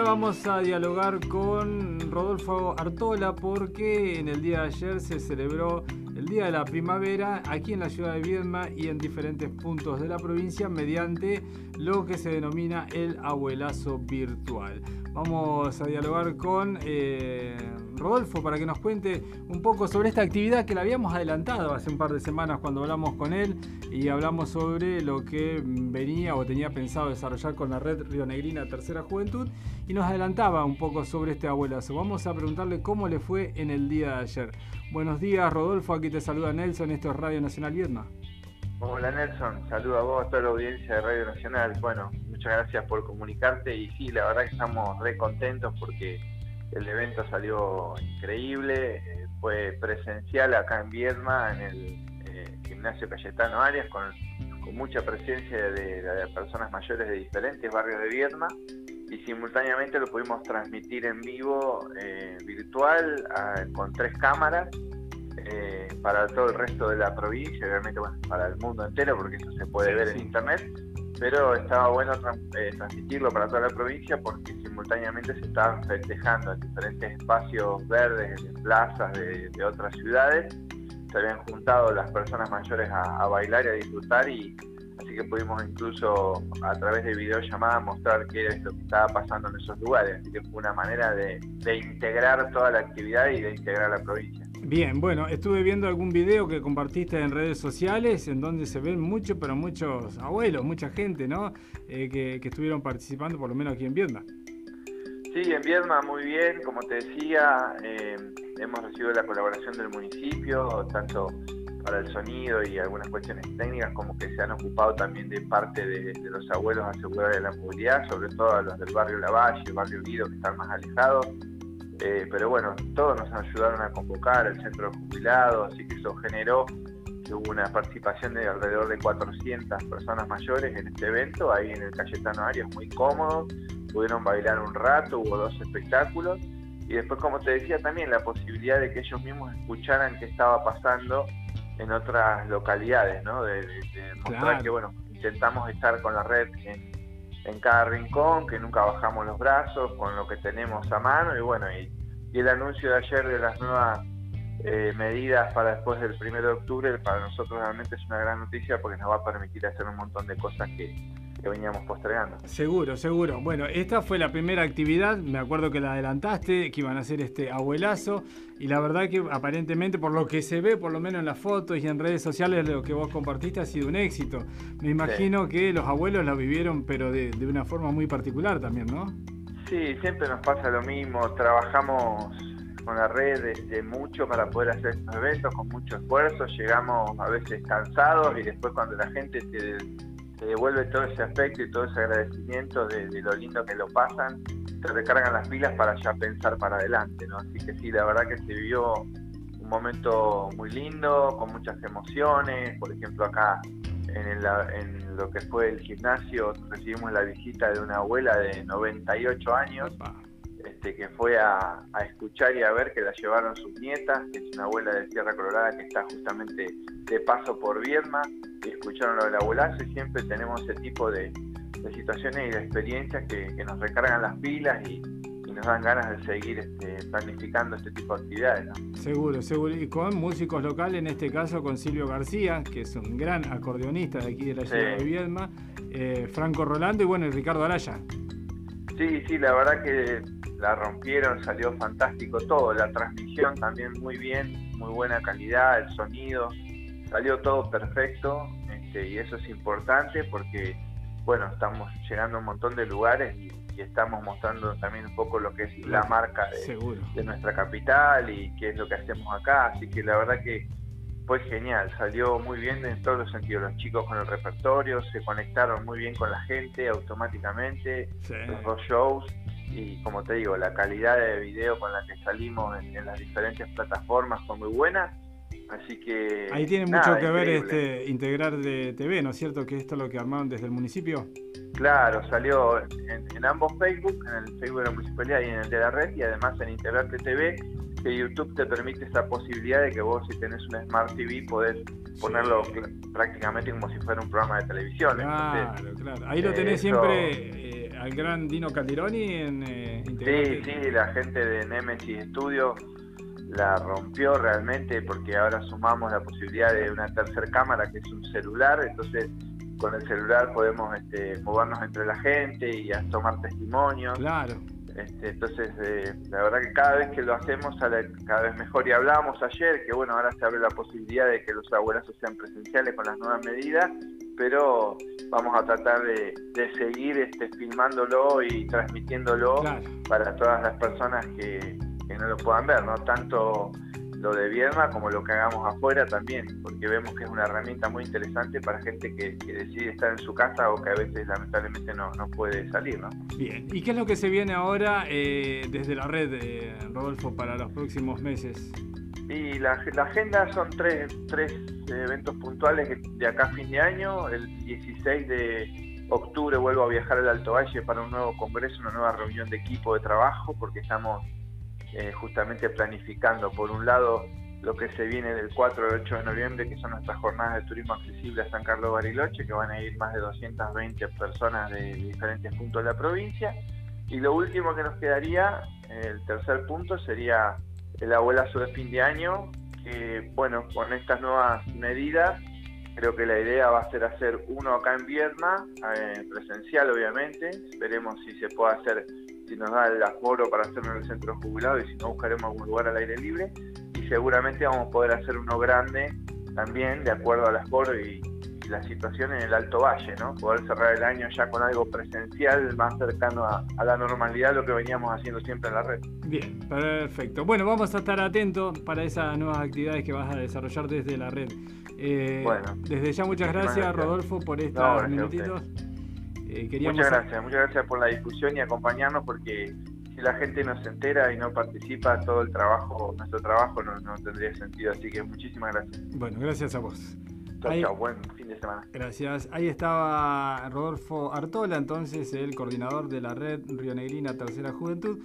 ahora vamos a dialogar con Rodolfo Artola porque en el día de ayer se celebró el Día de la Primavera aquí en la ciudad de Viedma y en diferentes puntos de la provincia mediante lo que se denomina el abuelazo virtual. Vamos a dialogar con eh, Rodolfo para que nos cuente un poco sobre esta actividad que la habíamos adelantado hace un par de semanas cuando hablamos con él y hablamos sobre lo que venía o tenía pensado desarrollar con la red Río Negrina Tercera Juventud y nos adelantaba un poco sobre este abuelazo. Vamos a preguntarle cómo le fue en el día de ayer. Buenos días Rodolfo, aquí te saluda Nelson, esto es Radio Nacional Viedma. Hola Nelson, saludo a vos, a toda la audiencia de Radio Nacional. Bueno, muchas gracias por comunicarte. Y sí, la verdad que estamos re contentos porque el evento salió increíble, eh, fue presencial acá en Viedma, en el eh, gimnasio Cayetano Arias, con, mucha presencia de, personas mayores de diferentes barrios de Viedma y simultáneamente lo pudimos transmitir en vivo, eh, virtual, con tres cámaras para todo el resto de la provincia, obviamente bueno, para el mundo entero, porque eso se puede ver en internet, pero estaba bueno eh, transmitirlo para toda la provincia porque simultáneamente se estaban festejando en diferentes espacios verdes, en plazas de, otras ciudades, se habían juntado las personas mayores a, bailar y a disfrutar y así que pudimos incluso a través de videollamadas mostrar qué es lo que estaba pasando en esos lugares, así que fue una manera de, de integrar toda la actividad y de integrar la provincia. Bien, bueno, estuve viendo algún video que compartiste en redes sociales en donde se ven muchos, pero muchos abuelos, mucha gente, ¿no? Eh, que, estuvieron participando, por lo menos aquí en Viedma. Sí, en Viedma muy bien, como te decía, eh, hemos recibido la colaboración del municipio, tanto para el sonido y algunas cuestiones técnicas, como que se han ocupado también de parte de, los abuelos asegurar de la movilidad, sobre todo a los del barrio Lavalle, barrio Guido, que están más alejados. Eh, pero bueno, todos nos ayudaron a convocar el centro de jubilados, así que eso generó que hubo una participación de alrededor de 400 personas mayores en este evento, ahí en el Cayetano Arias, muy cómodo, pudieron bailar un rato, hubo dos espectáculos, y después, como te decía, también la posibilidad de que ellos mismos escucharan qué estaba pasando en otras localidades, ¿no? De, mostrar que, bueno, intentamos estar con la red en en cada rincón, que nunca bajamos los brazos con lo que tenemos a mano y bueno, y, el anuncio de ayer de las nuevas eh, medidas para después del 1 de octubre para nosotros realmente es una gran noticia porque nos va a permitir hacer un montón de cosas que, que veníamos postergando. Seguro, seguro. Bueno, esta fue la primera actividad, me acuerdo que la adelantaste, que iban a hacer este abuelazo, y la verdad que aparentemente, por lo que se ve, por lo menos en las fotos y en redes sociales, lo que vos compartiste ha sido un éxito. Me imagino que los abuelos lo vivieron, pero de, una forma muy particular también, ¿no? Sí, siempre nos pasa lo mismo, trabajamos con la red de, mucho para poder hacer estos eventos con mucho esfuerzo, llegamos a veces cansados y después cuando la gente te te devuelve todo ese aspecto y todo ese agradecimiento de, lo lindo que lo pasan, te recargan las pilas para ya pensar para adelante, ¿no? Así que sí, la verdad que se vivió un momento muy lindo, con muchas emociones, por ejemplo acá en, en lo que fue el gimnasio recibimos la visita de una abuela de 98 años. Este, que fue a, escuchar y a ver que la llevaron sus nietas, que es una abuela de Tierra Colorada que está justamente de paso por Viedma, y escucharon lo del abuelazo y siempre tenemos ese tipo de, situaciones y de experiencias que, nos recargan las pilas y, nos dan ganas de seguir este, planificando este tipo de actividades. Seguro, seguro. Y con músicos locales, en este caso con Silvio García, que es un gran acordeonista de aquí de la ciudad de Viedma, eh, Franco Rolando y bueno, y Ricardo Araya. Sí, sí, la verdad que la rompieron, salió fantástico todo, la transmisión también muy bien, muy buena calidad, el sonido, salió todo perfecto este, y eso es importante porque, bueno, estamos llegando a un montón de lugares y, estamos mostrando también un poco lo que es la marca de, de, nuestra capital y qué es lo que hacemos acá, así que la verdad que fue genial, salió muy bien en todos los sentidos, los chicos con el repertorio, se conectaron muy bien con la gente automáticamente, los dos shows, y como te digo, la calidad de video con la que salimos en, las diferentes plataformas fue muy buena. Así que. Ahí tiene mucho que ver este integrar de TV, ¿no es cierto? Que esto es lo que armaron desde el municipio. Claro, salió en, ambos Facebook, en el Facebook de la municipalidad y en el de la red, y además en Integrarte TV, que YouTube te permite esa posibilidad de que vos, si tenés una Smart TV, podés ponerlo prácticamente como si fuera un programa de televisión. Claro, claro. Ahí lo tenés siempre al gran Dino Calderoni en eh, Sí, sí, la gente de Nemesis Studio la rompió realmente porque ahora sumamos la posibilidad de una tercera cámara que es un celular, entonces con el celular podemos este, movernos entre la gente y tomar testimonios. Claro. Este, entonces, eh, la verdad que cada vez que lo hacemos sale cada vez mejor. Y hablábamos ayer que, bueno, ahora se abre la posibilidad de que los abuelazos sean presenciales con las nuevas medidas, pero vamos a tratar de, seguir este, filmándolo y transmitiéndolo para todas las personas que, que no lo puedan ver, ¿no? Tanto lo de Vierma como lo que hagamos afuera también, porque vemos que es una herramienta muy interesante para gente que, decide estar en su casa o que a veces lamentablemente no, no puede salir. ¿no? Bien, ¿y qué es lo que se viene ahora eh, desde la red, eh, Rodolfo, para los próximos meses? Y la, la agenda son tres, tres eventos puntuales de acá a fin de año. El 16 de octubre vuelvo a viajar al Alto Valle para un nuevo congreso, una nueva reunión de equipo de trabajo, porque estamos eh, justamente planificando, por un lado, lo que se viene del 4 al 8 de noviembre, que son nuestras jornadas de turismo accesible a San Carlos Bariloche, que van a ir más de 220 personas de diferentes puntos de la provincia. Y lo último que nos quedaría, el tercer punto, sería el abuelazo de fin de año, que bueno, con estas nuevas medidas, creo que la idea va a ser hacer uno acá en Viedma, eh, presencial obviamente, veremos si se puede hacer si nos da el aforo para hacerlo en el centro jubilado y si no buscaremos algún lugar al aire libre y seguramente vamos a poder hacer uno grande también de acuerdo al aforo y, la situación en el Alto Valle, ¿no? Poder cerrar el año ya con algo presencial más cercano a, la normalidad, lo que veníamos haciendo siempre en la red. Bien, perfecto. Bueno, vamos a estar atentos para esas nuevas actividades que vas a desarrollar desde la red. Eh, bueno, desde ya muchas gracias, Rodolfo, por estos minutitos. Eh, muchas gracias, muchas gracias por la discusión y acompañarnos porque si la gente no se entera y no participa, todo el trabajo, nuestro trabajo no, tendría sentido. Así que muchísimas gracias. Bueno, gracias a vos. Buen fin de semana. Gracias. Ahí estaba Rodolfo Artola, entonces el coordinador de la red Río Negrina Tercera Juventud.